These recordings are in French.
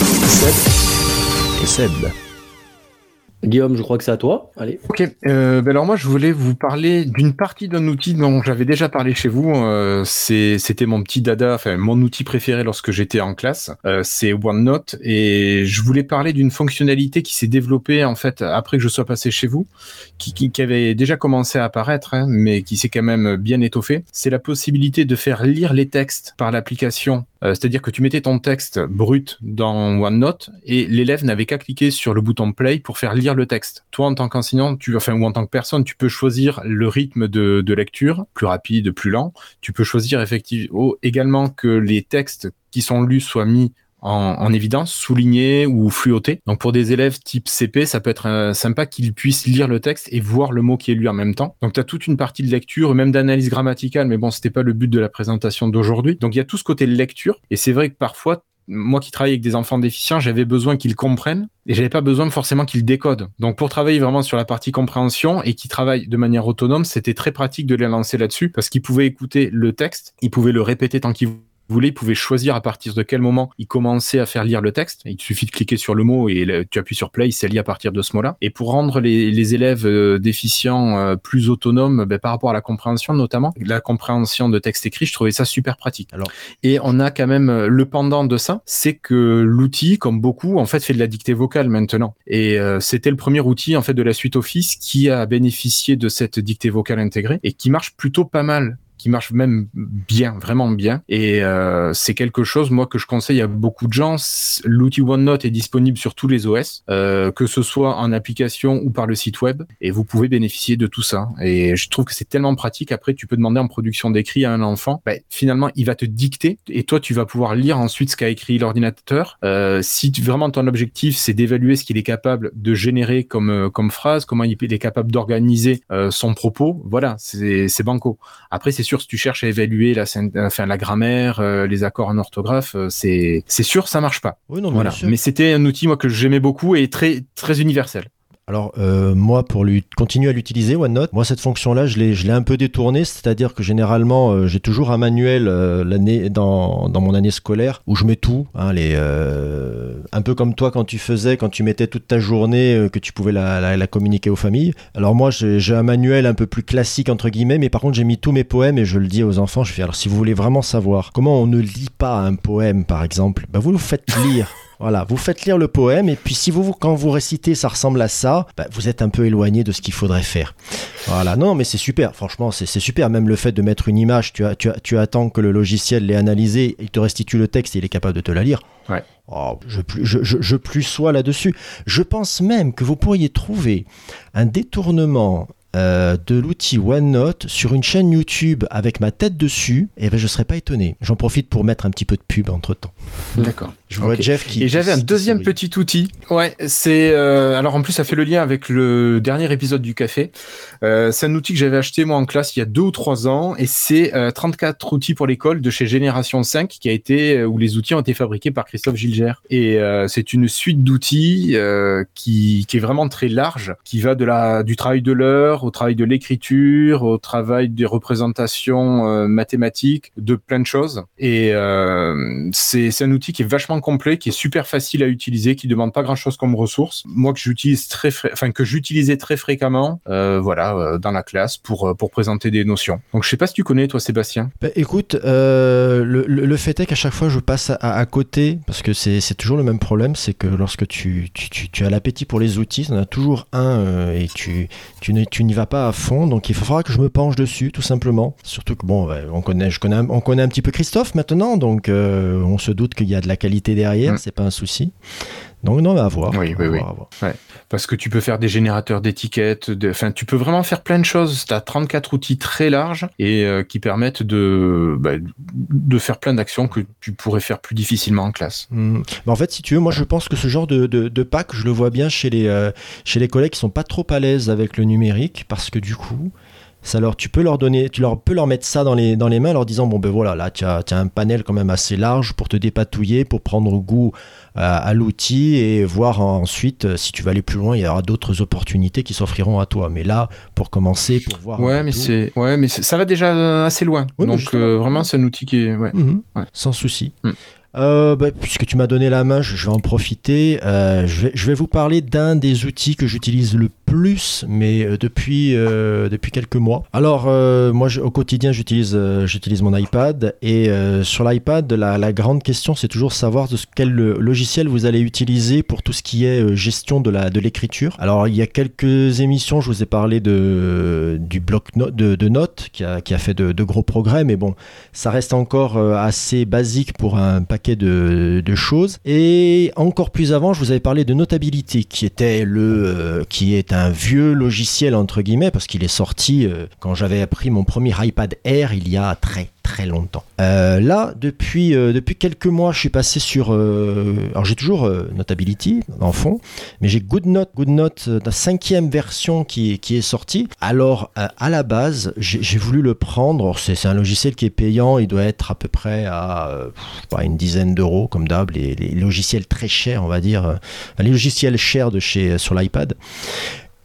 Seb. Et Seb. Guillaume, je crois que c'est à toi. Allez. Ok. Euh, ben alors moi, je voulais vous parler d'une partie d'un outil dont j'avais déjà parlé chez vous. Euh, C'était mon petit dada, enfin mon outil préféré lorsque j'étais en classe. Euh, c'est OneNote et je voulais parler d'une fonctionnalité qui s'est développée en fait après que je sois passé chez vous, qui, avait déjà commencé à apparaître, hein, mais qui s'est quand même bien étoffée. C'est la possibilité de faire lire les textes par l'application. C'est-à-dire que tu mettais ton texte brut dans OneNote et l'élève n'avait qu'à cliquer sur le bouton play pour faire lire le texte. Toi, en tant qu'enseignant, tu, enfin, ou en tant que personne, tu peux choisir le rythme de, de lecture, plus rapide, plus lent. Tu peux choisir effectivement également que les textes qui sont lus soient mis en, en évidence, soulignés ou fluotés. Donc pour des élèves type CP, ça peut être euh, sympa qu'ils puissent lire le texte et voir le mot qui est lu en même temps. Donc tu as toute une partie de lecture, même d'analyse grammaticale, mais bon, c'était pas le but de la présentation d'aujourd'hui. Donc il y a tout ce côté lecture, et c'est vrai que parfois moi qui travaille avec des enfants déficients, j'avais besoin qu'ils comprennent et j'avais pas besoin forcément qu'ils décodent. Donc pour travailler vraiment sur la partie compréhension et qui travaillent de manière autonome, c'était très pratique de les lancer là-dessus parce qu'ils pouvaient écouter le texte, ils pouvaient le répéter tant qu'ils voulaient, ils pouvaient choisir à partir de quel moment ils commençaient à faire lire le texte. Il suffit de cliquer sur le mot et le- tu appuies sur play, il s'est lié à partir de ce mot-là. Et pour rendre les, les élèves euh, déficients euh, plus autonomes ben, par rapport à la compréhension notamment, la compréhension de texte écrit, je trouvais ça super pratique. Alors- et on a quand même euh, le pendant de ça, c'est que l'outil, comme beaucoup, en fait, fait de la dictée vocale maintenant. Et euh, c'était le premier outil en fait de la suite Office qui a bénéficié de cette dictée vocale intégrée et qui marche plutôt pas mal qui marche même bien, vraiment bien. Et euh, c'est quelque chose, moi, que je conseille à beaucoup de gens. L'outil OneNote est disponible sur tous les OS, euh, que ce soit en application ou par le site web, et vous pouvez bénéficier de tout ça. Et je trouve que c'est tellement pratique. Après, tu peux demander en production d'écrit à un enfant, ben, finalement, il va te dicter, et toi, tu vas pouvoir lire ensuite ce qu'a écrit l'ordinateur. Euh, si vraiment ton objectif, c'est d'évaluer ce qu'il est capable de générer comme, euh, comme phrase, comment il est capable d'organiser euh, son propos, voilà, c'est banco. Après, c'est sûr, si tu cherches à évaluer la, syn- enfin, la grammaire, euh, les accords en orthographe, euh, c'est c'est sûr, ça marche pas. Oui, non, mais Voilà. Mais c'était un outil moi que j'aimais beaucoup et très très universel. Alors, euh, moi, pour lui continuer à l'utiliser, OneNote, moi, cette fonction-là, je l'ai un peu détournée, c'est-à-dire que généralement, euh, j'ai toujours un manuel euh, l'année dans, dans mon année scolaire où je mets tout, hein, un peu comme toi quand tu faisais, quand tu mettais toute ta journée, que tu pouvais la, la- communiquer aux familles. Alors moi, j'ai j'ai un manuel un peu plus classique, entre guillemets, mais par contre, j'ai mis tous mes poèmes et je le dis aux enfants, je fais, alors si vous voulez vraiment savoir comment on ne lit pas un poème, par exemple, bah, vous le faites lire. Voilà, vous faites lire le poème et puis si vous, quand vous récitez, ça ressemble à ça, bah, vous êtes un peu éloigné de ce qu'il faudrait faire. Voilà, non, mais c'est super. Franchement, c'est c'est super. Même le fait de mettre une image, tu, as- tu, as- tu attends que le logiciel l'ait analysé, il te restitue le texte et il est capable de te la lire. Ouais. Oh, je, plus- je, je, je plus sois là-dessus. Je pense même que vous pourriez trouver un détournement euh, de l'outil OneNote sur une chaîne YouTube avec ma tête dessus, et ben je serais pas étonné. J'en profite pour mettre un petit peu de pub entre temps. D'accord. Je vois. Jeff qui. Et j'avais un deuxième petit outil. Ouais, c'est euh, alors en plus ça fait le lien avec le dernier épisode du café. Euh, c'est un outil que j'avais acheté moi en classe il y a deux ou trois ans et c'est euh, 34 outils pour l'école de chez Génération 5 qui a été où les outils ont été fabriqués par Christophe Gilger et euh, c'est une suite d'outils euh, qui, qui est vraiment très large qui va de la du travail de l'heure au travail de l'écriture au travail des représentations euh, mathématiques de plein de choses. Et euh, c'est un outil qui est vachement complet qui est super facile à utiliser qui demande pas grand chose comme ressources moi que j'utilise très enfin que j'utilisais très fréquemment euh, voilà euh, dans la classe pour pour présenter des notions. Donc je sais pas si tu connais toi Sébastien. Bah, écoute, le, fait est qu'à chaque fois je passe à, côté, parce que c'est toujours le même problème, c'est que lorsque tu, tu, tu- as l'appétit pour les outils, en as toujours un et tu, tu tu n'y vas pas à fond, donc il faudra que je me penche dessus, tout simplement. Surtout que, bon, on, connaît, je connais, on connaît un petit peu Christophe maintenant, donc euh, on se doute qu'il y a de la qualité derrière, Mm. c'est pas un souci. Donc non, mais à voir. Oui, oui, oui. voir. Parce que tu peux faire des générateurs d'étiquettes, de- enfin, tu peux vraiment faire plein de choses. Tu as 34 outils très larges et euh, qui permettent de, bah, de faire plein d'actions que tu pourrais faire plus difficilement en classe. Mais en fait, si tu veux, moi je pense que ce genre de, de, de pack, je le vois bien chez les, euh, chez les collègues qui sont pas trop à l'aise avec le numérique, parce que du coup, ça leur, tu peux leur donner, tu leur peux leur mettre ça dans les, dans les mains, en leur disant bon ben voilà, là tu as, tu as un panel quand même assez large pour te dépatouiller, pour prendre goût à, à l'outil et voir ensuite euh, si tu vas aller plus loin, il y aura d'autres opportunités qui s'offriront à toi. Mais là, pour commencer, pour voir. Ouais, mais c'est, ouais, mais ça va déjà assez loin. Donc euh, vraiment, c'est un outil qui est, ouais. Mhm. Ouais. Sans souci. Mm. Euh, bah, puisque tu m'as donné la main, je, vais en profiter. Euh, je, vais, vous parler d'un des outils que j'utilise le plus, mais euh, depuis, depuis quelques mois. Alors, moi, au quotidien, j'utilise j'utilise mon iPad. Et sur l'iPad, la, grande question, c'est toujours savoir de quel logiciel vous allez utiliser pour tout ce qui est gestion de la de l'écriture. Alors, il y a quelques émissions, je vous ai parlé de, du bloc no- de, notes qui a, qui a fait de, de gros progrès, mais bon, ça reste encore assez basique pour un paquet de, choses. Et encore plus avant, je vous avais parlé de Notability, qui était le, euh, qui est un vieux logiciel entre guillemets, parce qu'il est sorti euh, quand j'avais appris mon premier iPad Air il y a très très longtemps. Euh, là, depuis, euh, depuis quelques mois, je suis passé sur. euh, alors j'ai toujours Notability en fond, mais j'ai GoodNote, GoodNote, la cinquième version qui, qui est sortie. Alors à la base, j'ai voulu le prendre. C'est un logiciel qui est payant, il doit être à peu près à une dizaine d'euros comme d'hab. Les, les logiciels très chers, on va dire, les logiciels chers de chez sur l'iPad.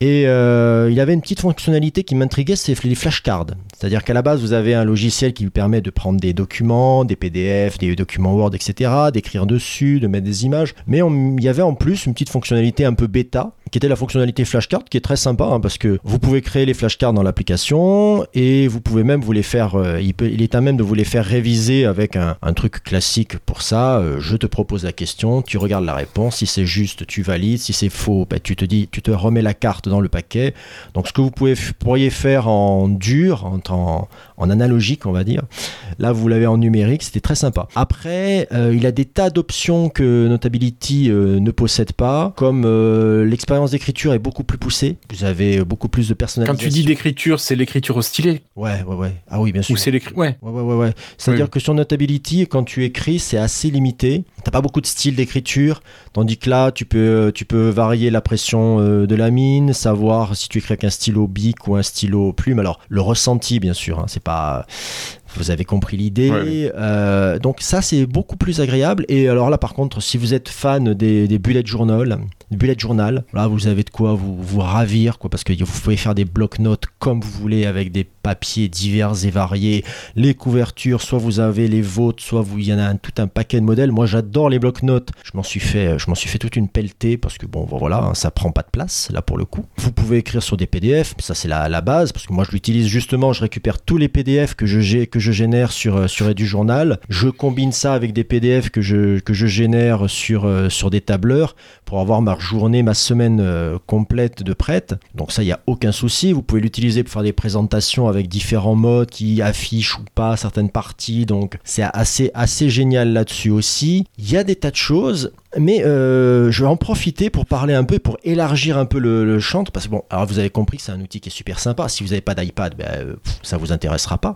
Et euh, il avait une petite fonctionnalité qui m'intriguait, c'est les flashcards. C'est-à-dire qu'à la base, vous avez un logiciel qui vous permet de prendre des documents, des PDF, des documents Word, etc., d'écrire dessus, de mettre des images. Mais il y avait en plus une petite fonctionnalité un peu bêta, qui était la fonctionnalité flashcard, qui est très sympa, hein, parce que vous pouvez créer les flashcards dans l'application, et vous pouvez même vous les faire, euh, il, est à même de vous les faire réviser avec un, truc classique pour ça. Euh, je te propose la question, tu regardes la réponse, si c'est juste, tu valides, si c'est faux, bah, tu te dis, tu te remets la carte dans le paquet. Donc ce que vous pouvez, pourriez faire en dur, en, en, en analogique, on va dire, là vous l'avez en numérique, c'était très sympa. Après, euh, il a des tas d'options que Notability euh, ne possède pas, comme euh, l'expérience d'écriture est beaucoup plus poussée, vous avez beaucoup plus de Quand personnalisation. tu dis d'écriture, c'est l'écriture au stylet Ouais, ouais, ouais. Ah oui, bien sûr. ou c'est l'écriture Ouais. Ouais, ouais, ouais, ouais. C'est-à-dire Oui. que sur Notability, quand tu écris, c'est assez limité. T'as pas beaucoup de style d'écriture, tandis que là, tu peux, tu peux varier la pression euh, de la mine, savoir si tu écris avec un stylo bic ou un stylo plume. Alors, le ressenti, bien sûr, hein, c'est pas. Vous avez compris l'idée. Ouais. Euh, donc ça, c'est beaucoup plus agréable. Et alors là, par contre, si vous êtes fan des, des bullet journal, bullet journal, là, vous avez de quoi vous, vous ravir, quoi, parce que vous pouvez faire des bloc-notes comme vous voulez avec des papiers divers et variés, les couvertures, soit vous avez les vôtres, soit vous, il y en a tout un paquet de modèles. Moi, j'adore les bloc-notes. Je m'en suis fait, je m'en suis fait toute une pelletée parce que bon, voilà, hein, ça prend pas de place là pour le coup. Vous pouvez écrire sur des PDF, ça c'est la, la base parce que moi je l'utilise justement, je récupère tous les PDF que je que je génère sur euh, sur EduJournal, je combine ça avec des PDF que je que je génère sur euh, sur des tableurs pour avoir ma journée, ma semaine euh, complète de prête. Donc ça, il n'y a aucun souci. Vous pouvez l'utiliser pour faire des présentations avec différents modes qui affichent ou pas certaines parties. Donc c'est assez, assez génial là-dessus aussi. Il y a des tas de choses. Mais euh, je vais en profiter pour parler un peu, pour élargir un peu le, le champ, parce que bon, alors vous avez compris que c'est un outil qui est super sympa. Si vous n'avez pas d'iPad, ben, euh, ça vous intéressera pas.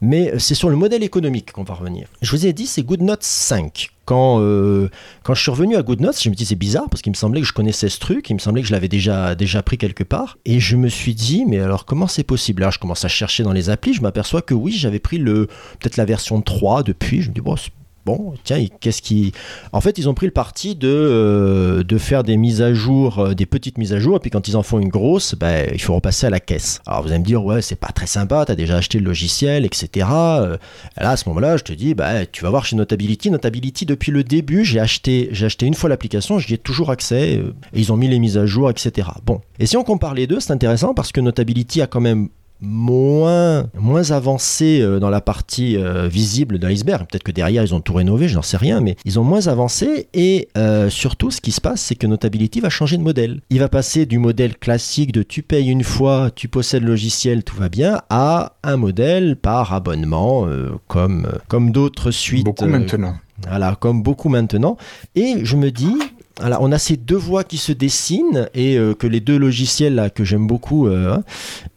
Mais euh, c'est sur le modèle économique qu'on va revenir. Je vous ai dit, c'est GoodNotes 5. Quand, euh, quand je suis revenu à GoodNotes, je me dis c'est bizarre parce qu'il me semblait que je connaissais ce truc, il me semblait que je l'avais déjà, déjà pris quelque part. Et je me suis dit, mais alors comment c'est possible? Là, je commence à chercher dans les applis, je m'aperçois que oui, j'avais pris le peut-être la version 3 depuis. Je me dis, bon, c'est- Bon, tiens, qu'est-ce qui. En fait, ils ont pris le parti de, euh, de faire des mises à jour, euh, des petites mises à jour, et puis quand ils en font une grosse, ben, il faut repasser à la caisse. Alors vous allez me dire, ouais, c'est pas très sympa, t'as déjà acheté le logiciel, etc. Euh, Là, à ce moment-là, je te dis, bah, tu vas voir chez Notability. Notability, depuis le début, j'ai acheté, j'ai acheté une fois l'application, j'y ai toujours accès, et ils ont mis les mises à jour, etc. Bon. Et si on compare les deux, c'est intéressant parce que Notability a quand même moins, moins avancé euh, dans la partie euh, visible de l'iceberg. Peut-être que derrière, ils ont tout rénové, je n'en sais rien, mais ils ont moins avancé. Et euh, surtout, ce qui se passe, c'est que Notability va changer de modèle. Il va passer du modèle classique de tu payes une fois, tu possèdes le logiciel, tout va bien, à un modèle par abonnement, euh, comme, comme d'autres suites. Beaucoup maintenant. voilà, comme beaucoup maintenant. Et je me dis, On a ces deux voies qui se dessinent et euh, que les deux logiciels là que j'aime beaucoup. euh, hein,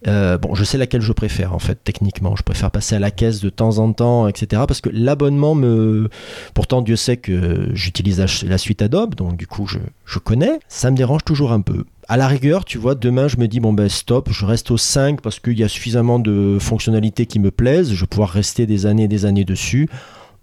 euh, bon, je sais laquelle je préfère en fait techniquement. Je préfère passer à la caisse de temps en temps, etc. Parce que l'abonnement me. Pourtant, Dieu sait que j'utilise la, suite Adobe, donc du coup, je, je connais. Ça me dérange toujours un peu. À la rigueur, tu vois, demain, je me dis, bon ben stop, je reste au 5 parce qu'il y a suffisamment de fonctionnalités qui me plaisent. Je vais pouvoir rester des années et des années dessus.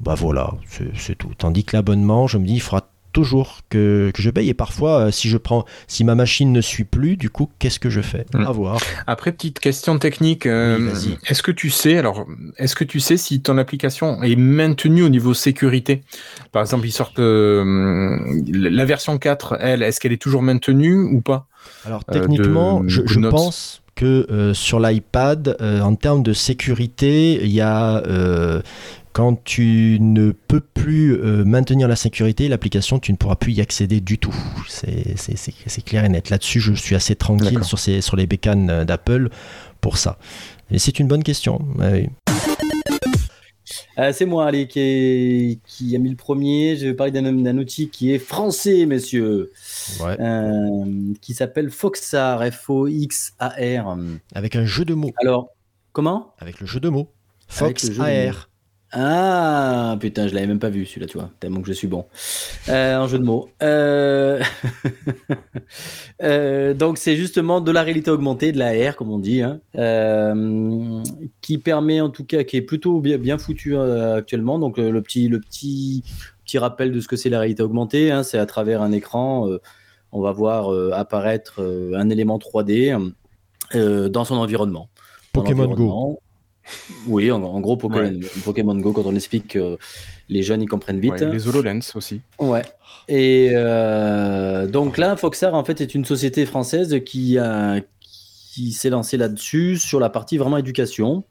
Bah voilà, c'est c'est tout. Tandis que l'abonnement, je me dis, il faudra toujours que, que je paye. Et parfois, euh, si je prends, si ma machine ne suit plus, du coup, qu'est-ce que je fais Mm. À voir. Après, petite question technique. euh, Oui, est-ce que tu sais, alors, est-ce que tu sais si ton application est maintenue au niveau sécurité? Par exemple, ils sortent euh, la version 4, elle, est-ce qu'elle est toujours maintenue ou pas? Alors Euh, techniquement, de je, pense que euh, sur l'iPad, euh, en termes de sécurité, il y a euh, quand tu ne peux plus euh, maintenir la sécurité, l'application, tu ne pourras plus y accéder du tout. C'est clair et net. Là-dessus, je suis assez tranquille sur, ces, sur les bécanes euh, d'Apple pour ça. Et c'est une bonne question. Ouais, oui. Euh, c'est moi, allez, qui, est- qui a mis le premier. Je vais parler d'un outil qui est français, messieurs, Ouais. euh, qui s'appelle Foxar, F-O-X-A-R. Avec un jeu de mots. Alors, comment? Avec le jeu de mots. Avec Fox le jeu de AR. Ah, putain, je l'avais même pas vu celui-là, tu vois, tellement que je suis bon. Euh, un jeu de mots. Euh, euh, donc, c'est justement de la réalité augmentée, de la R, comme on dit, hein, euh, qui permet en tout cas, qui est plutôt bien, bien foutu actuellement. Donc, le petit, le petit, petit rappel de ce que c'est la réalité augmentée, hein, c'est à travers un écran, on va voir apparaître un élément 3D euh, dans son environnement. Pokémon Go. Oui, en, en gros, Pokémon, Pokémon Go, quand on explique, euh, les jeunes, ils comprennent vite. Ouais, Les HoloLens aussi. Ouais. Et euh, donc là, Foxar, en fait, est une société française qui, a, qui s'est lancée là-dessus, sur la partie vraiment éducation,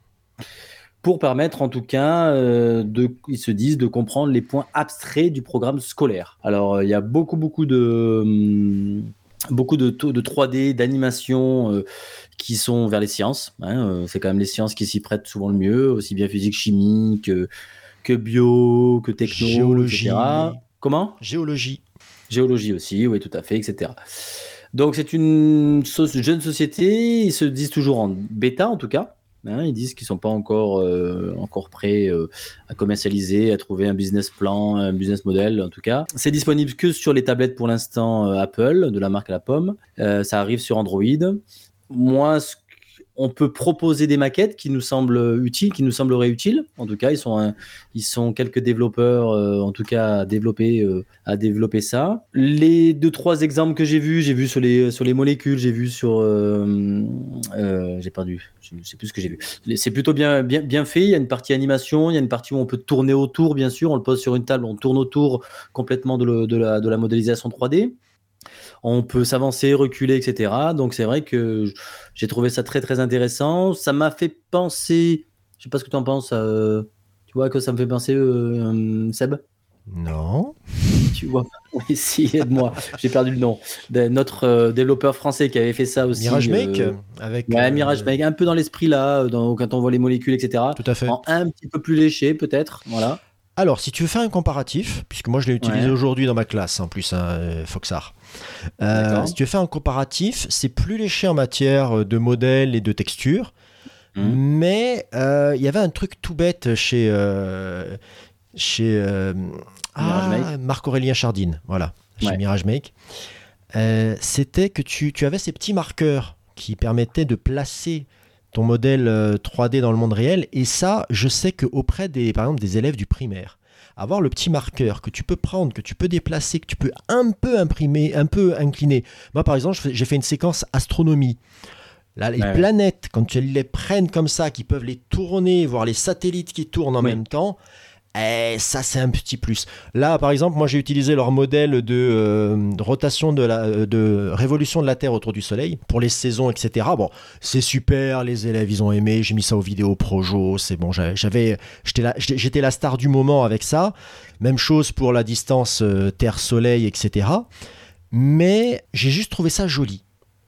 pour permettre, en tout cas, euh, de, ils se disent, de comprendre les points abstraits du programme scolaire. Alors, il y a beaucoup, beaucoup de... hum, Beaucoup de, taux de 3D, d'animation euh, qui sont vers les sciences. hein, euh, c'est quand même les sciences qui s'y prêtent souvent le mieux, aussi bien physique, chimie que, que bio, que techno, Géologie. etc. Comment? Géologie. Géologie aussi, oui, tout à fait, etc. Donc c'est une so- jeune société, ils se disent toujours en bêta en tout cas. Hein, ils disent qu'ils sont pas encore, euh, encore prêts euh, à commercialiser, à trouver un business plan, un business model en tout cas. C'est disponible que sur les tablettes pour l'instant euh, Apple, de la marque à la pomme. Ça arrive sur Android. Moi, ce on peut proposer des maquettes qui nous semblent utiles, qui nous sembleraient utiles. En tout cas, ils sont, ils sont quelques développeurs, euh, en tout cas, à développer, euh, à développer ça. Les deux trois exemples que j'ai vus, j'ai vu sur les sur les molécules, j'ai vu sur, euh, j'ai perdu, je sais plus ce que j'ai vu. C'est plutôt bien bien bien fait. Il y a une partie animation, il y a une partie où on peut tourner autour, bien sûr. On le pose sur une table, on tourne autour complètement de la de la modélisation 3D. On peut s'avancer, reculer, etc. Donc c'est vrai que j'ai trouvé ça très très intéressant. Ça m'a fait penser, je sais pas ce que tu en penses, euh, tu vois que ça me fait penser, euh, euh, Seb? Non. Tu vois Oui, si, aide-moi, j'ai perdu le nom. De notre euh, développeur français qui avait fait ça aussi. Mirage Make avec. Ouais, Mirage Make, un peu dans l'esprit là, dans- quand on voit les molécules, etc. Tout à fait. En un petit peu plus léché peut-être, voilà. Alors, si tu veux faire un comparatif, puisque moi je l'ai utilisé Ouais. aujourd'hui dans ma classe en plus, hein, euh, Foxar. Euh, si tu veux faire un comparatif, c'est plus léché en matière de modèles et de textures, Mhm. mais euh, il y avait un truc tout bête chez euh, chez euh, ah. Marc-Aurélien Chardine, voilà, chez Ouais. Mirage Make. Euh, C'était que tu, tu avais ces petits marqueurs qui permettaient de placer ton modèle euh, 3D dans le monde réel. Et ça, je sais qu'auprès des, par exemple, des élèves du primaire, avoir le petit marqueur que tu peux prendre, que tu peux déplacer, que tu peux un peu imprimer, un peu incliner. Moi, par exemple, j'ai fait une séquence astronomie. Là, les Ouais. planètes, quand tu les prennes comme ça, qui peuvent les tourner, voir les satellites qui tournent en Oui. même temps, eh, ça c'est un petit plus. Là, par exemple, moi j'ai utilisé leur modèle de, euh, rotation de la euh, de révolution de la Terre autour du Soleil pour les saisons, etc. Bon, c'est super, les élèves ils ont aimé. J'ai mis ça aux vidéos projo, c'est bon. j'avais- j'étais la star du moment avec ça. Même chose pour la distance euh, Terre-Soleil, etc. Mais j'ai juste trouvé ça joli.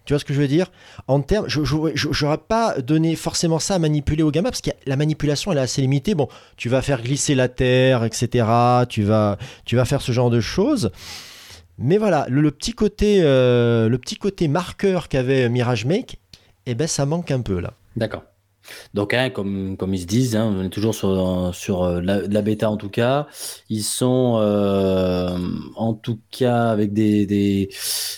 Tu vois ce que je veux dire? En termes, je n'aurais pas donné forcément ça à manipuler au gamin parce que la manipulation elle est assez limitée. Bon, tu vas faire glisser la terre, etc. Tu vas, faire ce genre de choses. Mais voilà, le, le petit côté, euh, le petit côté marqueur qu'avait Mirage Make, eh ben ça manque un peu là. D'accord. Donc, hein, comme, comme ils se disent, hein, on est toujours sur, sur euh, la, bêta en tout cas. Ils sont euh, en tout cas avec des,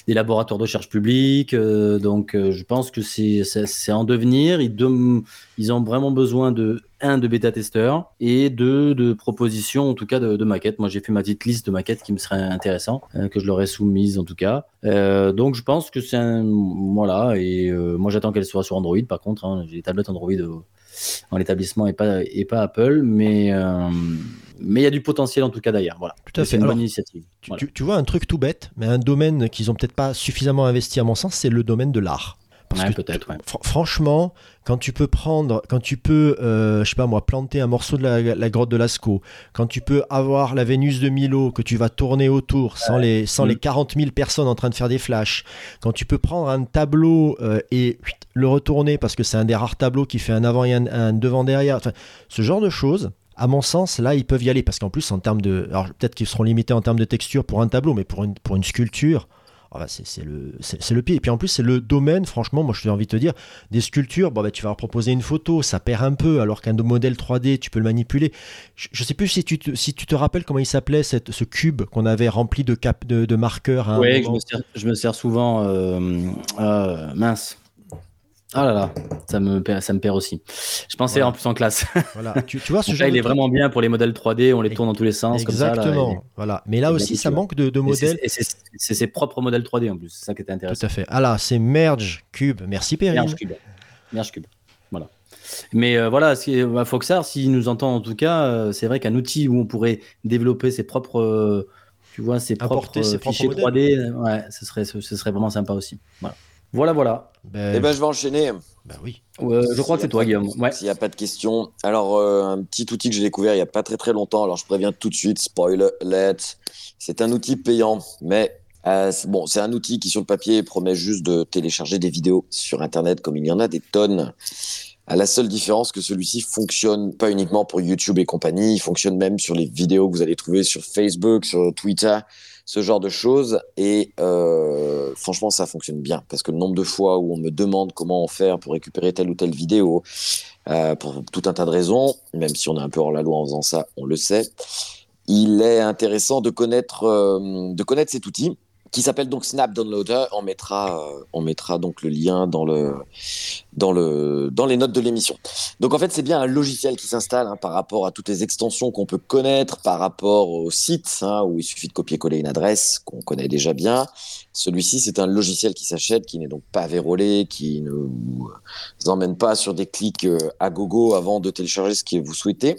laboratoires de recherche publics. euh, donc, je pense que c'est en devenir. Ils ont vraiment besoin de un de bêta-testeurs et deux de propositions, en tout cas de, de maquettes. Moi, j'ai fait ma petite liste de maquettes qui me seraient intéressantes, euh, que je leur ai soumises en tout cas. Euh, donc, je pense que c'est un. Voilà, et euh, moi, j'attends qu'elle soit sur Android par contre. hein. j'ai des tablettes Android en l'établissement et pas, et pas Apple, mais mais il y a du potentiel en tout cas d'ailleurs. Voilà. Tout à fait. une Alors, bonne initiative. Tu, Voilà. tu- tu vois un truc tout bête, mais un domaine qu'ils ont peut-être pas suffisamment investi à mon sens, c'est le domaine de l'art. Parce Ouais, que peut-être, ouais. fr- franchement, quand tu peux prendre, quand tu peux, euh, je sais pas moi, planter un morceau de la, la grotte de Lascaux, quand tu peux avoir la Vénus de Milo que tu vas tourner autour sans les sans Mm. les 40 000 personnes en train de faire des flashs, quand tu peux prendre un tableau euh, et huit, le retourner parce que c'est un des rares tableaux qui fait un avant et un, un devant derrière, enfin, ce genre de choses. À mon sens, là, ils peuvent y aller parce qu'en plus, en termes de, alors peut-être qu'ils seront limités en termes de texture pour un tableau, mais pour une pour une sculpture, ah bah, c'est le, le pied. Et puis en plus, c'est le domaine, franchement, moi j'ai envie de te dire, des sculptures, bon, bah, tu vas leur proposer une photo, ça perd un peu, alors qu'un modèle 3D, tu peux le manipuler. Je, je sais plus si tu te, si tu te rappelles comment il s'appelait, ce cube qu'on avait rempli de, cap, de, de marqueurs. je me, sers, je me sers souvent. euh, euh, mince. Ah là là, ça me, perd- ça me perd aussi. Je pensais Voilà. en plus en classe. Voilà. Tu, tu vois ce genre là, il est truc vraiment bien pour les modèles 3D, on les tourne dans tous les sens. Comme ça, là, Exactement. et- voilà. Mais là aussi, ça manque de, de modèles. et c'est ses propres modèles 3D en plus, c'est ça qui était Tout intéressant. à fait. Ah là, c'est Merge Cube. Merci Perrine. Merge Cube. Merge Cube. Voilà. Mais euh, voilà, bah, Foxar, s'il nous entend en tout cas, euh, c'est vrai qu'un outil où on pourrait développer ses propres, euh, tu vois, ses Apporter propres ses euh, propres fichiers modèles. 3D, euh, ouais, ce serait, ce, ce serait vraiment sympa aussi. Voilà, voilà. voilà. Ben, Eh ben, je vais enchaîner. ben oui. Euh, je crois que c'est toi, Guillaume. Ouais. S'il n'y a pas de questions. Alors, euh, un petit outil que j'ai découvert il n'y a pas très très longtemps. Alors, je préviens tout de suite, spoiler alert. C'est un outil payant, mais euh, c'est- bon, c'est un outil qui sur le papier promet juste de télécharger des vidéos sur Internet, comme il y en a des tonnes. À la seule différence que celui-ci fonctionne pas uniquement pour YouTube et compagnie, il fonctionne même sur les vidéos que vous allez trouver sur Facebook, sur Twitter, ce genre de choses. Et euh, franchement, ça fonctionne bien parce que le nombre de fois où on me demande comment faire pour récupérer telle ou telle vidéo, euh, pour tout un tas de raisons, même si on est un peu hors la loi en faisant ça, on le sait. Il est intéressant de connaître, euh, de connaître cet outil qui s'appelle donc Snap Downloader. On mettra, euh, on mettra donc le lien dans le, dans le, dans les notes de l'émission. Donc en fait, c'est bien un logiciel qui s'installe hein, par rapport à toutes les extensions qu'on peut connaître, par rapport au site hein, où il suffit de copier-coller une adresse qu'on connaît déjà bien. Celui-ci, c'est un logiciel qui s'achète, qui n'est donc pas vérolé, qui ne vous emmène pas sur des clics euh, à gogo avant de télécharger ce que vous souhaitez.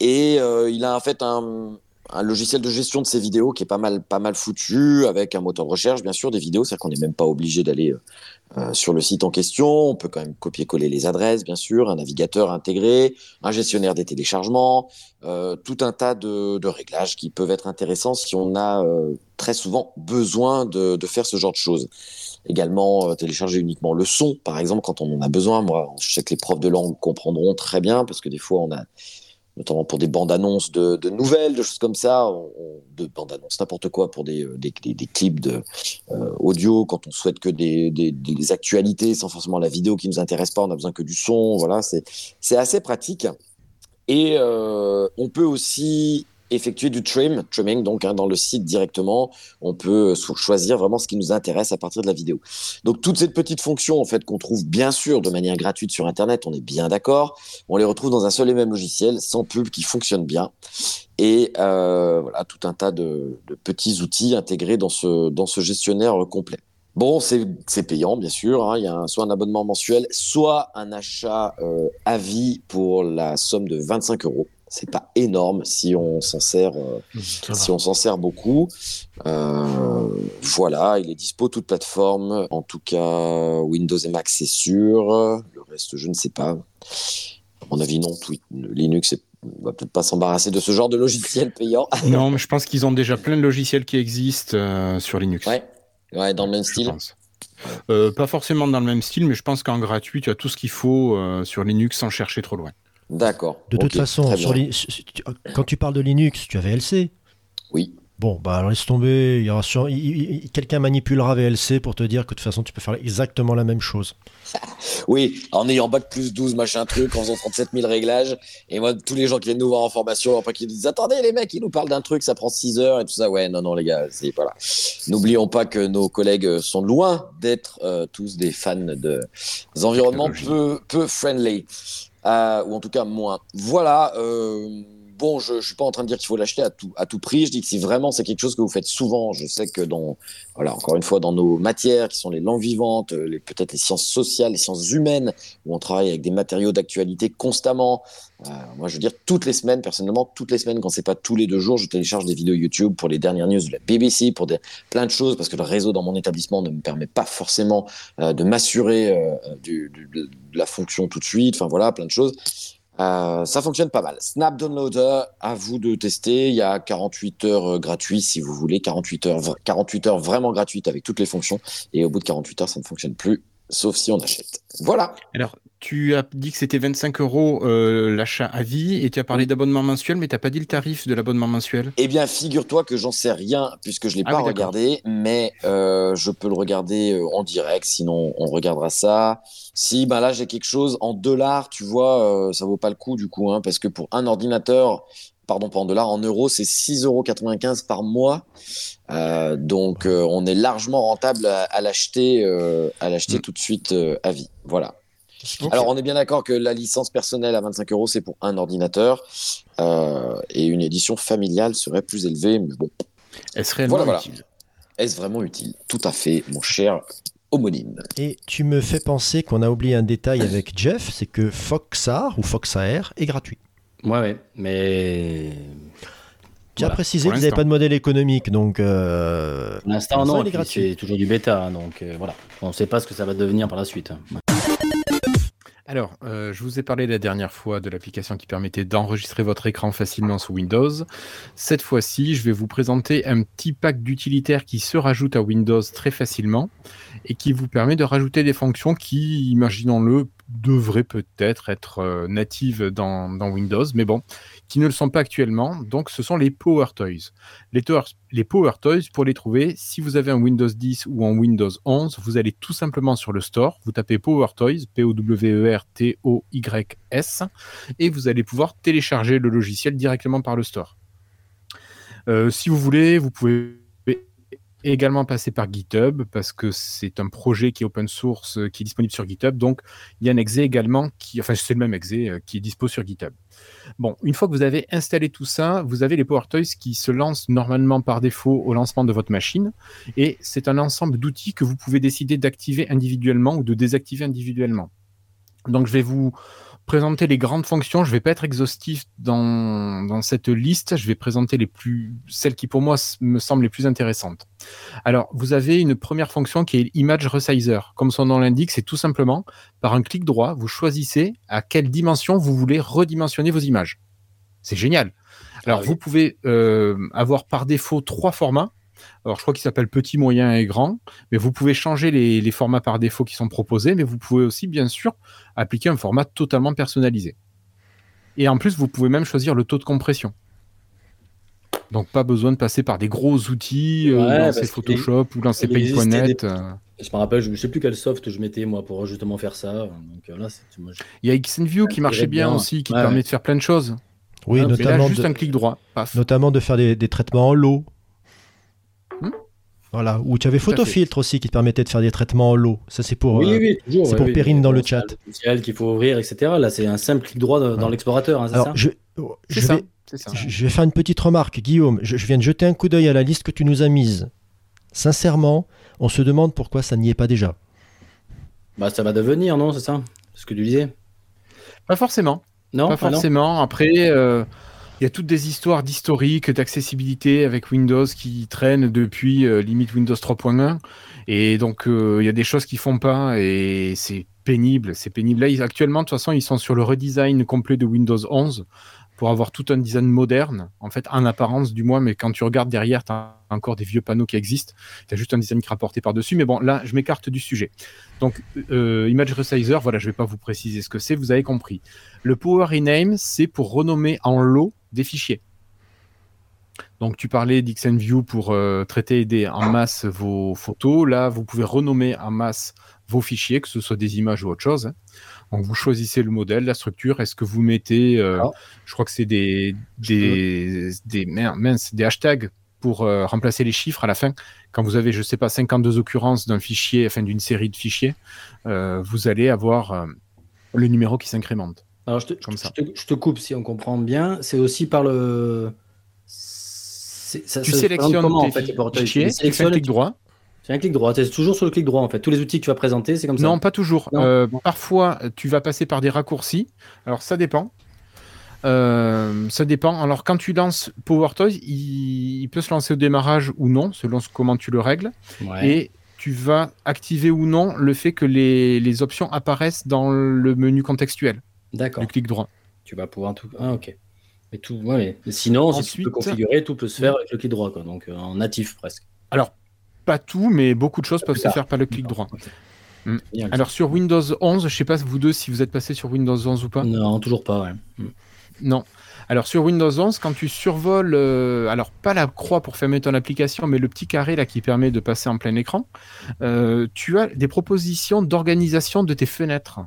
Et euh, il a en fait un, un logiciel de gestion de ces vidéos qui est pas mal, pas mal foutu, avec un moteur de recherche, bien sûr, des vidéos, c'est-à-dire qu'on n'est même pas obligé d'aller euh, euh, sur le site en question. On peut quand même copier-coller les adresses, bien sûr, un navigateur intégré, un gestionnaire des téléchargements, euh, tout un tas de, réglages qui peuvent être intéressants si on a très souvent besoin de, de faire ce genre de choses. Également, télécharger uniquement le son, par exemple, quand on en a besoin. Moi, je sais que les profs de langue comprendront très bien, parce que des fois, on a notamment pour des bandes annonces de, nouvelles, de choses comme ça, on- de bandes annonces, n'importe quoi, pour des, euh, clips de euh, audio, quand on souhaite que des, actualités sans forcément la vidéo qui nous intéresse pas, on a besoin que du son, voilà, c'est c'est assez pratique. Et euh, on peut aussi effectuer du trim, trimming, donc hein, dans le site directement, on peut so- choisir vraiment ce qui nous intéresse à partir de la vidéo. Donc toutes ces petites fonctions en fait qu'on trouve bien sûr de manière gratuite sur Internet, on est bien d'accord, on les retrouve dans un seul et même logiciel, sans pub, qui fonctionne bien. Et euh, voilà, tout un tas de, petits outils intégrés dans ce, dans ce gestionnaire complet. Bon, c'est payant, bien sûr. hein. Il y a un- soit un abonnement mensuel, soit un achat euh, à vie pour la somme de 25 euros. C'est pas énorme si on s'en sert, euh, si on s'en sert beaucoup. Euh, voilà, il est dispo toute plateforme. En tout cas, Windows et Mac, c'est sûr. Le reste, je ne sais pas. À mon avis, non. Twi- Linux, c'est- on va peut-être pas s'embarrasser de ce genre de logiciel payant. Non, mais je pense qu'ils ont déjà plein de logiciels qui existent euh, sur Linux. Ouais, ouais, dans le même je style. pense. Euh, pas forcément dans le même style, mais je pense qu'en gratuit, tu as tout ce qu'il faut euh, sur Linux sans chercher trop loin. D'accord. De toute façon, sur quand tu parles de Linux, tu as VLC. Oui. Bon, bah alors laisse tomber, il y aura sur- quelqu'un manipulera VLC pour te dire que de toute façon tu peux faire exactement la même chose. Oui, en ayant bac plus 12, machin truc, en faisant 37 000 réglages. Et moi, tous les gens qui viennent nous voir en formation, après qui disent Attendez, les mecs, ils nous parlent d'un truc, ça prend 6 heures et tout ça. Ouais, non, non, les gars, c'est voilà. N'oublions pas que nos collègues sont loin d'être euh, tous des fans de des environnements peu, peu friendly. Euh, ou en tout cas, moins. Voilà. euh, Bon, je, je suis pas en train de dire qu'il faut l'acheter à tout, prix. Je dis que si vraiment c'est quelque chose que vous faites souvent, je sais que dans, voilà, encore une fois, dans nos matières qui sont les langues vivantes, euh, les, peut-être les sciences sociales, les sciences humaines, où on travaille avec des matériaux d'actualité constamment. Euh, moi, je veux dire, toutes les semaines, personnellement, toutes les semaines, quand c'est pas tous les deux jours, je télécharge des vidéos YouTube pour les dernières news de la BBC, pour des, plein de choses, parce que le réseau dans mon établissement ne me permet pas forcément euh, de m'assurer de la fonction tout de suite. Enfin voilà, plein de choses. Euh, ça fonctionne pas mal. Snap Downloader, à vous de tester. Il y a 48 heures euh, gratuits si vous voulez. 48 heures, vra- 48 heures vraiment gratuites avec toutes les fonctions. Et au bout de 48 heures, ça ne fonctionne plus, sauf si on achète. Voilà. Alors, tu as dit que c'était 25 euros euh, l'achat à vie et tu as parlé d'abonnement mensuel, mais tu n'as pas dit le tarif de l'abonnement mensuel. Eh bien, figure-toi que j'en sais rien puisque je l'ai Ah pas oui, regardé, mais euh, je peux le regarder euh, en direct. Sinon, on regardera ça. Si, ben là, j'ai quelque chose en dollars, tu vois, euh, ça vaut pas le coup du coup, hein, parce que pour un ordinateur, pardon, pas en dollars, en euros, c'est 6,95 euros par mois. Euh, donc, euh, on est largement rentable à, à l'acheter, euh, à l'acheter Mm. tout de suite euh, à vie. Voilà. Alors, on est bien d'accord que la licence personnelle à 25 euros, c'est pour un ordinateur. Euh, et une édition familiale serait plus élevée. Mais bon, réellement Voilà, voilà. utile? est-ce vraiment utile? Tout à fait, mon cher homonyme. Et tu me fais penser qu'on a oublié un détail avec Jeff, c'est que Foxar ou Foxair est gratuit. Ouais, ouais, mais. Tu as Voilà, précisé qu'ils n'avaient pas de modèle économique, donc euh, Pour l'instant, non, c'est toujours du bêta, hein, donc euh, voilà. On ne sait pas ce que ça va devenir par la suite. hein. Alors, euh, je vous ai parlé la dernière fois de l'application qui permettait d'enregistrer votre écran facilement sous Windows. Cette fois-ci, je vais vous présenter un petit pack d'utilitaires qui se rajoute à Windows très facilement et qui vous permet de rajouter des fonctions qui, imaginons-le, devraient peut-être être euh, natives dans, dans Windows, mais bon, qui ne le sont pas actuellement. Donc, ce sont les Power Toys. Les, Power Toys, pour les trouver, si vous avez un Windows 10 ou un Windows 11, vous allez tout simplement sur le store, vous tapez Power Toys, P-O-W-E-R-T-O-Y-S, et vous allez pouvoir télécharger le logiciel directement par le store. Euh, si vous voulez, vous pouvez également passer par GitHub parce que c'est un projet qui est open source, euh, qui est disponible sur GitHub. Donc, il y a un exe également qui, enfin, c'est le même exe euh, qui est dispo sur GitHub. Bon, une fois que vous avez installé tout ça, vous avez les Power Toys qui se lancent normalement par défaut au lancement de votre machine. Et c'est un ensemble d'outils que vous pouvez décider d'activer individuellement ou de désactiver individuellement. Donc, je vais vous présenter les grandes fonctions. Je ne vais pas être exhaustif dans, dans cette liste. Je vais présenter les plus, celles qui pour moi me semblent les plus intéressantes. Alors, vous avez une première fonction qui est Image Resizer. Comme son nom l'indique, c'est tout simplement par un clic droit, vous choisissez à quelle dimension vous voulez redimensionner vos images. C'est génial. Alors, Ah oui. vous pouvez euh, avoir par défaut trois formats. Alors, je crois qu'il s'appelle petit, moyen et grand, mais vous pouvez changer les, les formats par défaut qui sont proposés, mais vous pouvez aussi, bien sûr, appliquer un format totalement personnalisé. Et en plus, vous pouvez même choisir le taux de compression. Donc, pas besoin de passer par des gros outils, euh, Ouais, lancer parce qu'il Photoshop ou lancer Paint.net. des- euh. Je me rappelle, je ne sais plus quel soft je mettais moi pour justement faire ça. Donc euh, là, c'est moi, je- Il y a XNView qui marchait bien bien. aussi, qui Ouais, permet ouais. de faire plein de choses. oui, Hein, là, notamment, juste de, un clic droit. Paf. notamment de faire des, des traitements en lot. Voilà, ou tu avais. Photofiltre aussi qui te permettait de faire des traitements en lot. Ça, c'est pour. oui, euh, oui, c'est pour mais dans le chat. qu'il faut ouvrir, etc. Là, c'est un simple clic droit dans, Ouais. l'explorateur, hein, Alors, ça je, C'est je ça. vais, C'est ça. je je vais faire une petite remarque, Guillaume. Je, je viens de jeter un coup d'œil à la liste que tu nous as mise. Sincèrement, on se demande pourquoi ça n'y est pas déjà. Bah, ça va devenir, non C'est ça C'est ce que tu disais Pas forcément. Non pas Ah non forcément. Après, euh, il y a toutes des histoires d'historique, d'accessibilité avec Windows qui traînent depuis euh, limite Windows 3.1. Et donc, euh, il y a des choses qui font pas et c'est pénible. C'est pénible. Là, actuellement, de toute façon, ils sont sur le redesign complet de Windows 11 pour avoir tout un design moderne, en fait, en apparence du moins, mais quand tu regardes derrière, tu as encore des vieux panneaux qui existent. Tu as juste un design qui rapporté par-dessus. Mais bon, là, je m'écarte du sujet. Donc, euh, Image Resizer, voilà, je vais pas vous préciser ce que c'est, vous avez compris. Le Power Rename, c'est pour renommer en lot des fichiers. Donc tu parlais d'XNView pour euh, traiter en masse vos photos. Là, vous pouvez renommer en masse vos fichiers, que ce soit des images ou autre chose. hein. Donc vous choisissez le modèle, la structure. Est-ce que vous mettez, euh, je crois que c'est des, des, des, mince, des hashtags pour euh, remplacer les chiffres à la fin. Quand vous avez, je sais pas, 52 occurrences d'un fichier, enfin d'une série de fichiers, euh, vous allez avoir le numéro qui s'incrémente. Alors, je te, Comme je ça. te- je te coupe si on comprend bien. C'est aussi par le. Tu ça sélectionnes comment, tes en fait, fichiers, Tu fais clic droit. C'est un clic droit. C'est toujours sur le clic droit en fait. Tous les outils que tu vas présenter, c'est comme ça. Non, pas toujours. Non. Euh, parfois, tu vas passer par des raccourcis. Alors, ça dépend. Euh, ça dépend. Alors, quand tu lances PowerToys, il, il peut se lancer au démarrage ou non, selon ce- comment tu le règles. Ouais. Et tu vas activer ou non le fait que les, les options apparaissent dans le menu contextuel D'accord. du clic droit. Tu vas pouvoir tout. Ah, ok. Mais tout. Ouais, mais- sinon, si tu peux configurer, tout peut se faire avec le clic droit, quoi. Donc euh, en natif presque. Alors, pas tout, mais beaucoup de choses peuvent se faire par le clic droit. Génial. Alors, sur Windows 11, je sais pas vous deux si vous êtes passé sur Windows 11 ou pas. Non, toujours pas. Ouais. Mm. Non. Alors sur Windows 11, quand tu survoles, euh, alors pas la croix pour fermer ton application, mais le petit carré là qui permet de passer en plein écran, euh, tu as des propositions d'organisation de tes fenêtres.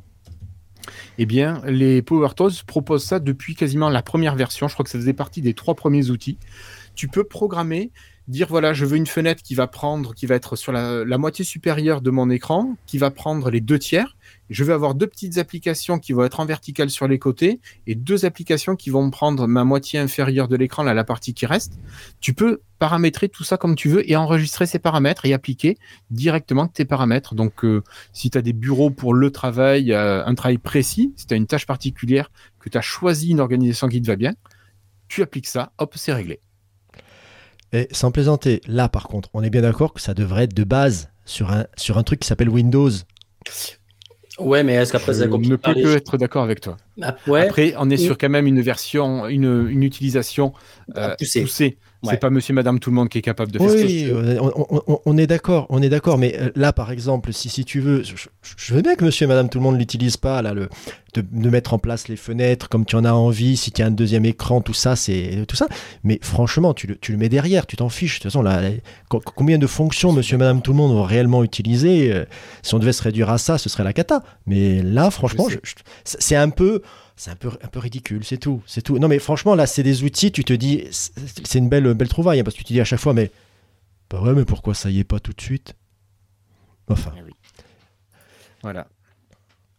Eh bien, les PowerTools proposent ça depuis quasiment la première version. Je crois que ça faisait partie des trois premiers outils. Tu peux programmer, dire voilà, je veux une fenêtre qui va prendre, qui va être sur la, moitié supérieure de mon écran, qui va prendre les deux tiers. Je vais avoir deux petites applications qui vont être en verticale sur les côtés et deux applications qui vont prendre ma moitié inférieure de l'écran, là, la partie qui reste. Tu peux paramétrer tout ça comme tu veux et enregistrer ces paramètres et appliquer directement tes paramètres. Donc, euh, si tu as des bureaux pour le travail, euh, un travail précis, si tu as une tâche particulière, que tu as choisi une organisation qui te va bien, tu appliques ça, hop, c'est réglé. Et sans plaisanter, là par contre, on est bien d'accord que ça devrait être de base sur un, sur un truc qui s'appelle Windows. Ouais, mais est-ce qu'après Je ça ne complique peux que être d'accord avec toi. Ah, Ouais. Après, on est sur quand même une version, une, une utilisation euh, poussée. poussée. Ouais. C'est pas monsieur, madame, tout le monde qui est capable de faire ça. Oui, on, on- on- on est d'accord, on est d'accord. Mais euh, là, par exemple, si, si tu veux, je, veux bien que monsieur et madame tout le monde l'utilise pas, là, le, de, de mettre en place les fenêtres comme tu en as envie, si tu as un deuxième écran, tout ça, c'est tout ça. Mais franchement, tu le, tu le mets derrière, tu t'en fiches. De toute façon, là, là, co- combien de fonctions monsieur et madame tout le monde vont réellement utiliser euh, Si on devait se réduire à ça, ce serait la cata. Mais là, franchement, c'est un peu. C'est un peu, ridicule, c'est tout, c'est tout. Non mais franchement là, c'est des outils. Tu te dis, c'est une belle, trouvaille hein, parce que tu te dis à chaque fois, mais bah ouais, mais pourquoi ça y est pas tout de suite? Enfin, Voilà.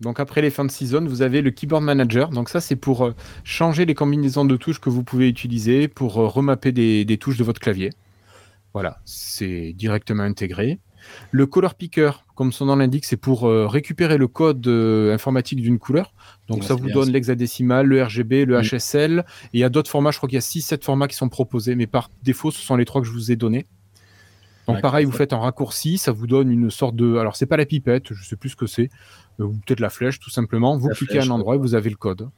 Donc après les fins de season, vous avez le Keyboard Manager. Donc ça, c'est pour euh, changer les combinaisons de touches que vous pouvez utiliser pour euh, remapper des, des touches de votre clavier. Voilà, c'est directement intégré. Le Color Picker, comme son nom l'indique, c'est pour euh, récupérer le code euh, informatique d'une couleur. Donc Ouais, ça vous donne l'hexadécimal, le RGB, le Mm. HSL. Et il y a d'autres formats, je crois qu'il y a 6-7 formats qui sont proposés, mais par défaut, ce sont les trois que je vous ai donnés. Donc pareil, vous faites un raccourci, ça vous donne une sorte de... Alors c'est pas la pipette, je sais plus ce que c'est, euh, ou peut-être la flèche tout simplement. Vous La cliquez flèche, à un endroit et vous avez le code.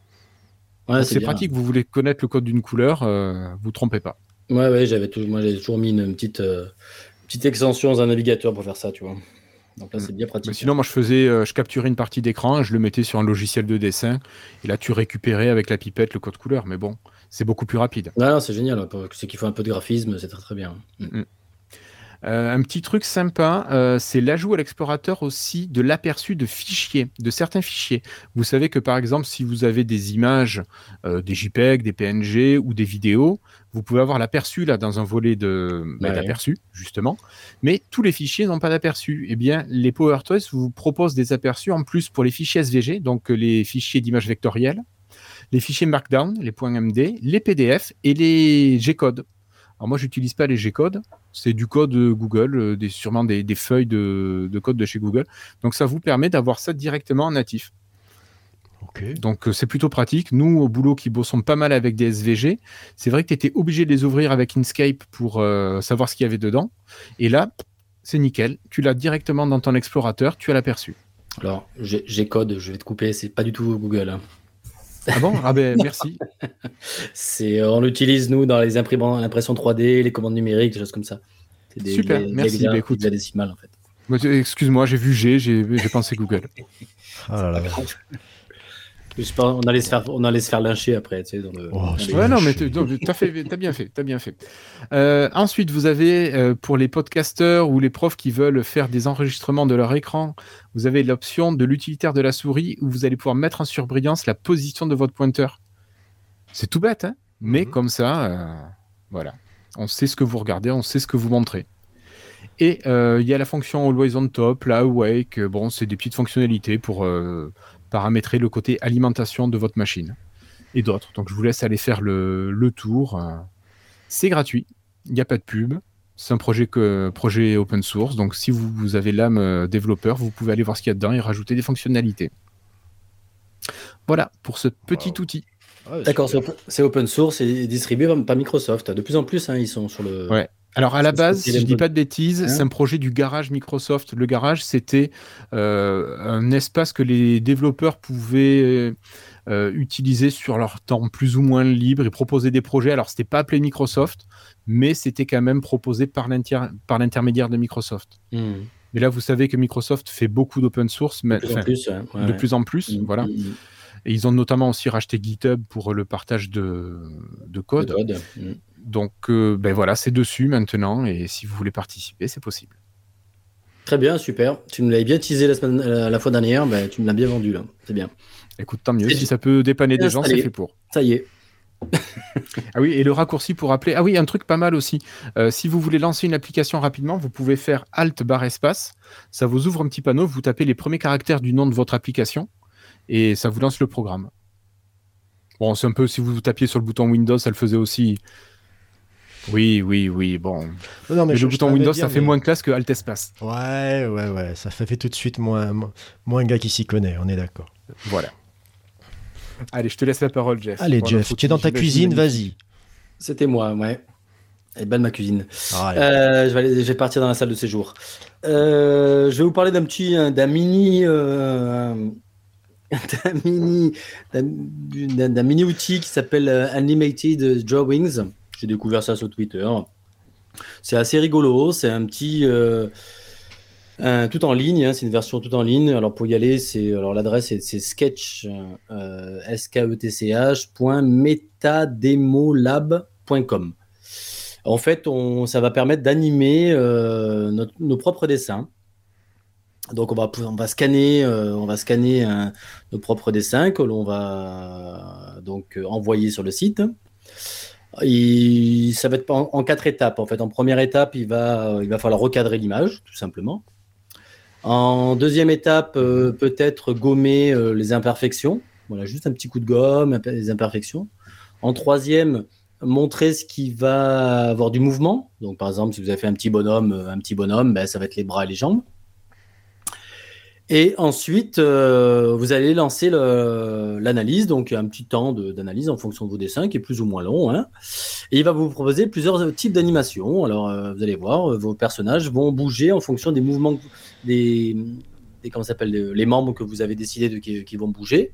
Ouais, c'est pratique, vous voulez connaître le code d'une couleur, euh, vous trompez pas. Ouais, ouais, j'avais toujours, moi j'ai toujours mis une petite, euh, petite extension dans un navigateur pour faire ça, tu vois. Donc là, c'est bien pratique. Mais sinon, moi je faisais, euh, je capturais une partie d'écran, et je le mettais sur un logiciel de dessin, et là tu récupérais avec la pipette le code couleur. Mais bon, c'est beaucoup plus rapide. Non, non, c'est génial. C'est qu'il faut un peu de graphisme, c'est très très bien. Mm. Euh, un petit truc sympa, euh, c'est l'ajout à l'explorateur aussi de l'aperçu de fichiers, de certains fichiers. Vous savez que par exemple, si vous avez des images, euh, des JPEG, des PNG ou des vidéos, vous pouvez avoir l'aperçu là dans un volet de bah, Ouais. d'aperçu justement, mais tous les fichiers n'ont pas d'aperçu. Eh bien, les PowerToys vous proposent des aperçus en plus pour les fichiers SVG, donc les fichiers d'images vectorielles, les fichiers Markdown, les points MD, les PDF et les G-codes. Alors moi, j'utilise pas les G-codes, c'est du code euh, Google, euh, des, sûrement des, des feuilles de, de code de chez Google. Donc ça vous permet d'avoir ça directement en natif. ok. Donc euh, c'est plutôt pratique. Nous, au boulot, qui bossons pas mal avec des SVG, c'est vrai que tu étais obligé de les ouvrir avec Inkscape pour euh, savoir ce qu'il y avait dedans. Et là, c'est nickel. Tu l'as directement dans ton explorateur, tu as l'aperçu. Alors, j'ai j'ai code, je vais te couper, c'est pas du tout Google. hein. Ah bon? Ah ben merci. C'est, on l'utilise nous dans les imprimants, l'impression 3D, les commandes numériques, des choses comme ça. C'est des, Super, des- merci, des bah, écoute. hexadécimales, en fait. Excuse-moi, j'ai vu G, j'ai j'ai pensé Google. Ah là là. Je on allait se faire, on allait se faire lyncher après, tu sais, dans le. Oh, dans Ouais, non, mais fait, t'as bien fait, t'as bien fait. Euh, ensuite, vous avez euh, pour les podcasteurs ou les profs qui veulent faire des enregistrements de leur écran, vous avez l'option de l'utilitaire de la souris où vous allez pouvoir mettre en surbrillance la position de votre pointeur. C'est tout bête, hein mais Mhm. comme ça, euh, voilà, on sait ce que vous regardez, on sait ce que vous montrez. Et euh, il y a la fonction Always on Top, la Awake, bon, c'est des petites fonctionnalités pour euh, paramétrer le côté alimentation de votre machine et d'autres. Donc je vous laisse aller faire le, le tour. C'est gratuit, il n'y a pas de pub. C'est un projet, que, projet open source. Donc si vous, vous avez l'âme euh, développeur, vous pouvez aller voir ce qu'il y a dedans et rajouter des fonctionnalités. Voilà pour ce petit Wow. outil. Ouais, D'accord, c'est open- source et distribué par- par Microsoft. De plus en plus, hein, ils sont sur le. Ouais. Alors à la base, si je les dis pas de bêtises, Hein c'est un projet du garage Microsoft. Le garage, c'était euh, un espace que les développeurs pouvaient euh, utiliser sur leur temps plus ou moins libre et proposer des projets. Alors c'était pas appelé Microsoft, mais c'était quand même proposé par l'inter- par l'intermédiaire de Microsoft. Hmm. Mais là, vous savez que Microsoft fait beaucoup d'open source, mais De plus en plus, ouais, ouais, de ouais. plus en plus, Hmm, voilà. hmm. Et ils ont notamment aussi racheté GitHub pour le partage de, de code. De code. Donc, euh, ben voilà, c'est dessus maintenant. Et si vous voulez participer, c'est possible. Très bien, super. Tu nous l'avais bien teasé la, semaine, euh, la fois dernière, ben, tu me l'as bien vendu là. C'est bien. Écoute, tant mieux. Si ça peut dépanner des gens, c'est fait pour. Ça y est. Ah oui, et le raccourci pour appeler. Ah oui, un truc pas mal aussi. Euh, si vous voulez lancer une application rapidement, vous pouvez faire Alt barre espace. Ça vous ouvre un petit panneau. Vous tapez les premiers caractères du nom de votre application et ça vous lance le programme. Bon, c'est un peu si vous tapiez sur le bouton Windows, ça le faisait aussi. Oui, oui, oui. Bon, Non, non, mais, je- le bouton Windows, ça fait mais- moins classe que Alt espace. Ouais, ouais, ouais. Ça fait tout de suite moins, moins, un gars qui s'y connaît, on est d'accord. Voilà. Allez, je te laisse la parole, Jeff. Allez, Jeff, tu es dans ta cuisine, vas-y. C'était moi, ouais. Elle est belle ma cuisine. Allez. Euh, je, vais aller- je vais partir dans la salle de séjour. Euh, je vais vous parler d'un petit, euh, d'un mini, euh, d'un mini, d'un- outil qui s'appelle Animated Drawings. J'ai découvert ça sur Twitter. C'est assez rigolo. C'est un petit, euh, tout en ligne. hein, c'est une version tout en ligne. Alors pour y aller, c'est alors l'adresse c'est sketch euh, e. En fait, ça va permettre d'animer euh, nos propres dessins. Donc, on va, on va scanner, euh, on va scanner nos propres dessins que l'on va donc envoyer sur le site. Et ça va être en, quatre étapes. En fait, en première étape, il va, il va falloir recadrer l'image, tout simplement. En deuxième étape, euh, peut-être gommer euh, les imperfections. Voilà, juste un petit coup de gomme, les imperfections. En troisième, montrer ce qui va avoir du mouvement. Donc, par exemple, si vous avez fait un petit bonhomme, euh, un petit bonhomme, ben, ça va être les bras et les jambes. Et ensuite, euh, vous allez lancer l'analyse, donc un petit temps d'analyse en fonction de vos dessins, qui est plus ou moins long. hein. Et il va vous proposer plusieurs types d'animations. Alors, euh, vous allez voir, euh, vos personnages vont bouger en fonction des mouvements, des, comment s'appelle, les, membres que vous avez décidé qui, vont bouger.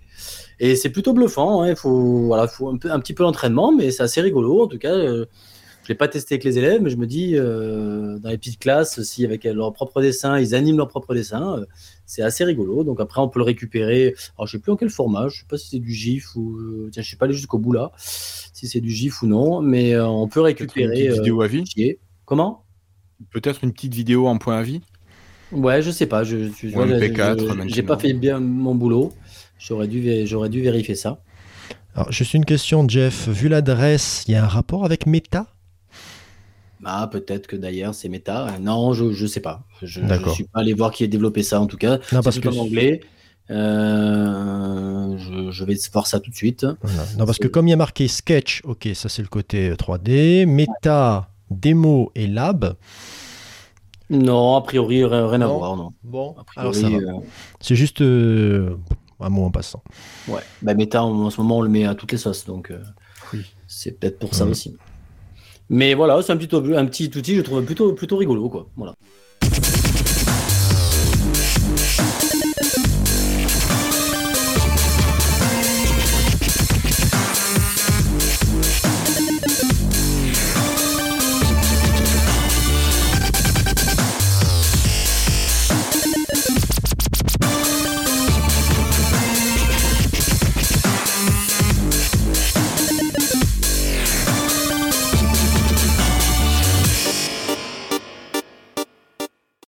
Et c'est plutôt bluffant. hein. Il faut, un, petit peu d'entraînement, mais c'est assez rigolo. En tout cas, je l'ai pas testé avec les élèves, mais je me dis, euh, dans les petites classes, si avec leur propre dessin, ils animent leur propre dessin, euh, c'est assez rigolo. Donc après, on peut le récupérer. Alors, je sais plus en quel format. Je sais pas si c'est du GIF ou. euh, Tiens, je suis pas allé jusqu'au bout là, si c'est du GIF ou non, mais euh, on peut une récupérer. petite euh, vidéo à vie. Comment? Peut-être une petite vidéo en point à vie. Ouais, je sais pas. Je, je- Ou un je- MP4 je- maintenant. J'ai pas fait bien mon boulot. J'aurais dû, vé- j'aurais dû vérifier ça. Alors, juste une question, Jeff. Vu l'adresse, il y a un rapport avec Meta? Ah, peut-être que d'ailleurs c'est méta. Euh, Non, je, je sais pas. Je, D'accord. suis pas allé voir qui a développé ça en tout cas. Non, parce que en anglais. Euh, je, je vais voir ça tout de suite. Voilà. Non, parce que comme il y a marqué Sketch, ok, ça c'est le côté euh, 3D, Meta, Démo et Lab. Non, a priori rien à voir, non. Bon, alors priori, euh, C'est juste euh, un mot en passant. ouais. Bah, méta, en, en ce moment, on le met à toutes les sauces, donc euh, Oui. c'est peut-être pour ça aussi. Mais voilà, c'est un petit, outil, je trouve plutôt, plutôt rigolo, quoi. Voilà.